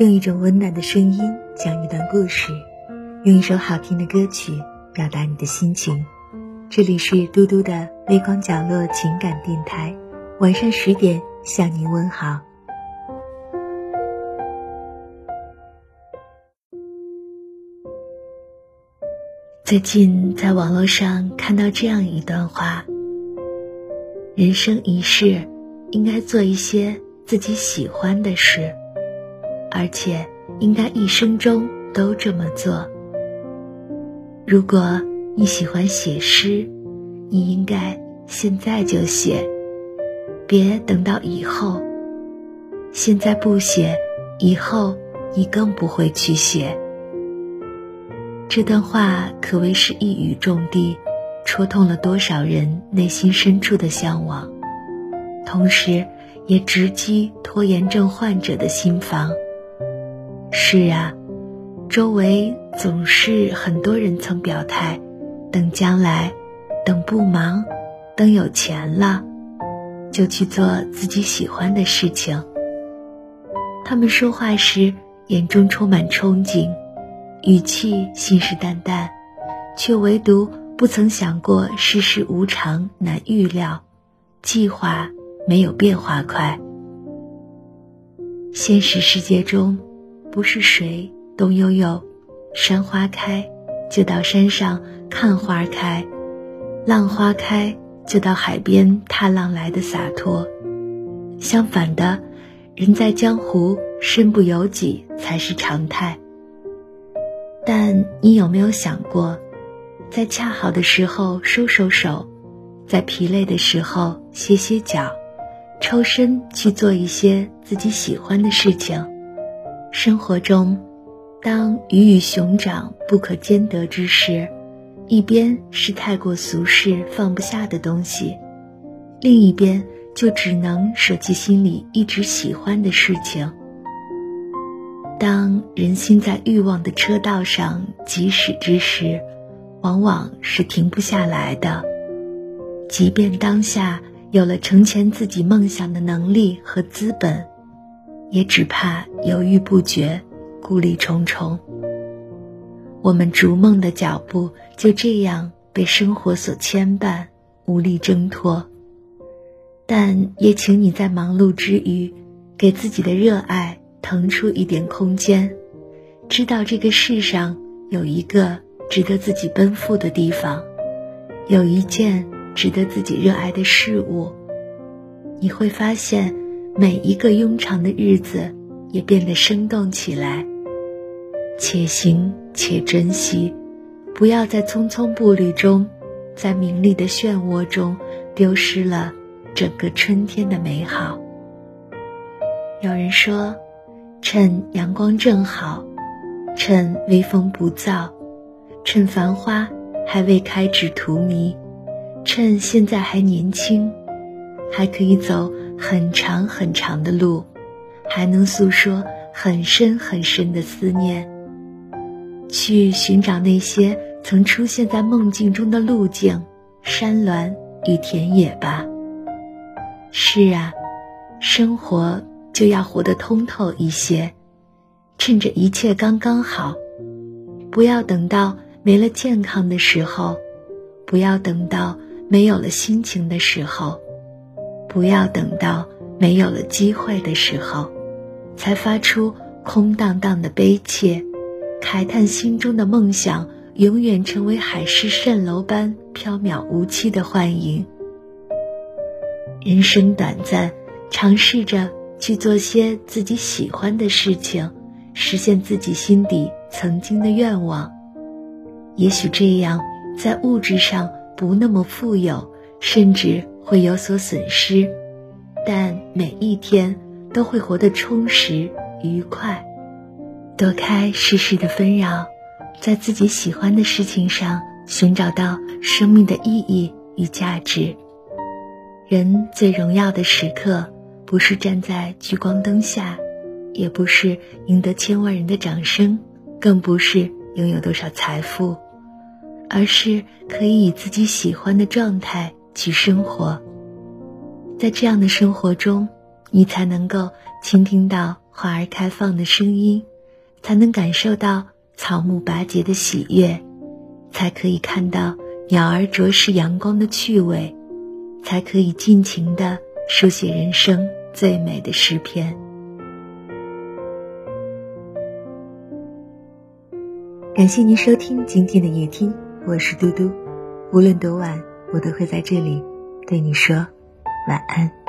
用一种温暖的声音讲一段故事，用一首好听的歌曲表达你的心情。这里是嘟嘟的微光角落情感电台，晚上十点向您问好。最近在网络上看到这样一段话：人生一世，应该做一些自己喜欢的事。而且应该一生中都这么做。如果你喜欢写诗，你应该现在就写，别等到以后。现在不写，以后你更不会去写。这段话可谓是一语中的，戳痛了多少人内心深处的向往，同时也直击拖延症患者的心房。是啊，周围总是很多人曾表态，等将来，等不忙，等有钱了，就去做自己喜欢的事情。他们说话时眼中充满憧憬，语气信誓旦旦，却唯独不曾想过世事无常难预料，计划没有变化快。现实世界中。不是谁都拥有山花开就到山上看花开，浪花开就到海边踏浪来的洒脱。相反的，人在江湖身不由己才是常态。但你有没有想过，在恰好的时候收收手，在疲累的时候歇歇脚，抽身去做一些自己喜欢的事情？生活中，当鱼与熊掌不可兼得之时，一边是太过俗世放不下的东西，另一边就只能舍弃心里一直喜欢的事情。当人心在欲望的车道上疾驶之时，往往是停不下来的。即便当下有了成全自己梦想的能力和资本。也只怕犹豫不决，顾虑重重。我们逐梦的脚步就这样被生活所牵绊，无力挣脱。但也请你在忙碌之余，给自己的热爱腾出一点空间，知道这个世上有一个值得自己奔赴的地方，有一件值得自己热爱的事物，你会发现。每一个庸长的日子，也变得生动起来。且行且珍惜，不要在匆匆步履中，在名利的漩涡中，丢失了整个春天的美好。有人说，趁阳光正好，趁微风不燥，趁繁花还未开至荼蘼，趁现在还年轻，还可以走。很长很长的路，还能诉说很深很深的思念。去寻找那些曾出现在梦境中的路径、山峦与田野吧。是啊，生活就要活得通透一些，趁着一切刚刚好，不要等到没了健康的时候，不要等到没有了心情的时候。不要等到没有了机会的时候，才发出空荡荡的悲切，慨叹心中的梦想永远成为海市蜃楼般飘渺无期的幻影。人生短暂，尝试着去做些自己喜欢的事情，实现自己心底曾经的愿望。也许这样，在物质上不那么富有，甚至。会有所损失，但每一天都会活得充实愉快，躲开世事的纷扰，在自己喜欢的事情上寻找到生命的意义与价值。人最荣耀的时刻，不是站在聚光灯下，也不是赢得千万人的掌声，更不是拥有多少财富，而是可以以自己喜欢的状态。去生活，在这样的生活中，你才能够倾听到花儿开放的声音，才能感受到草木拔节的喜悦，才可以看到鸟儿啄食阳光的趣味，才可以尽情的书写人生最美的诗篇。感谢您收听今天的夜听，我是嘟嘟。无论多晚，我都会在这里对你说晚安。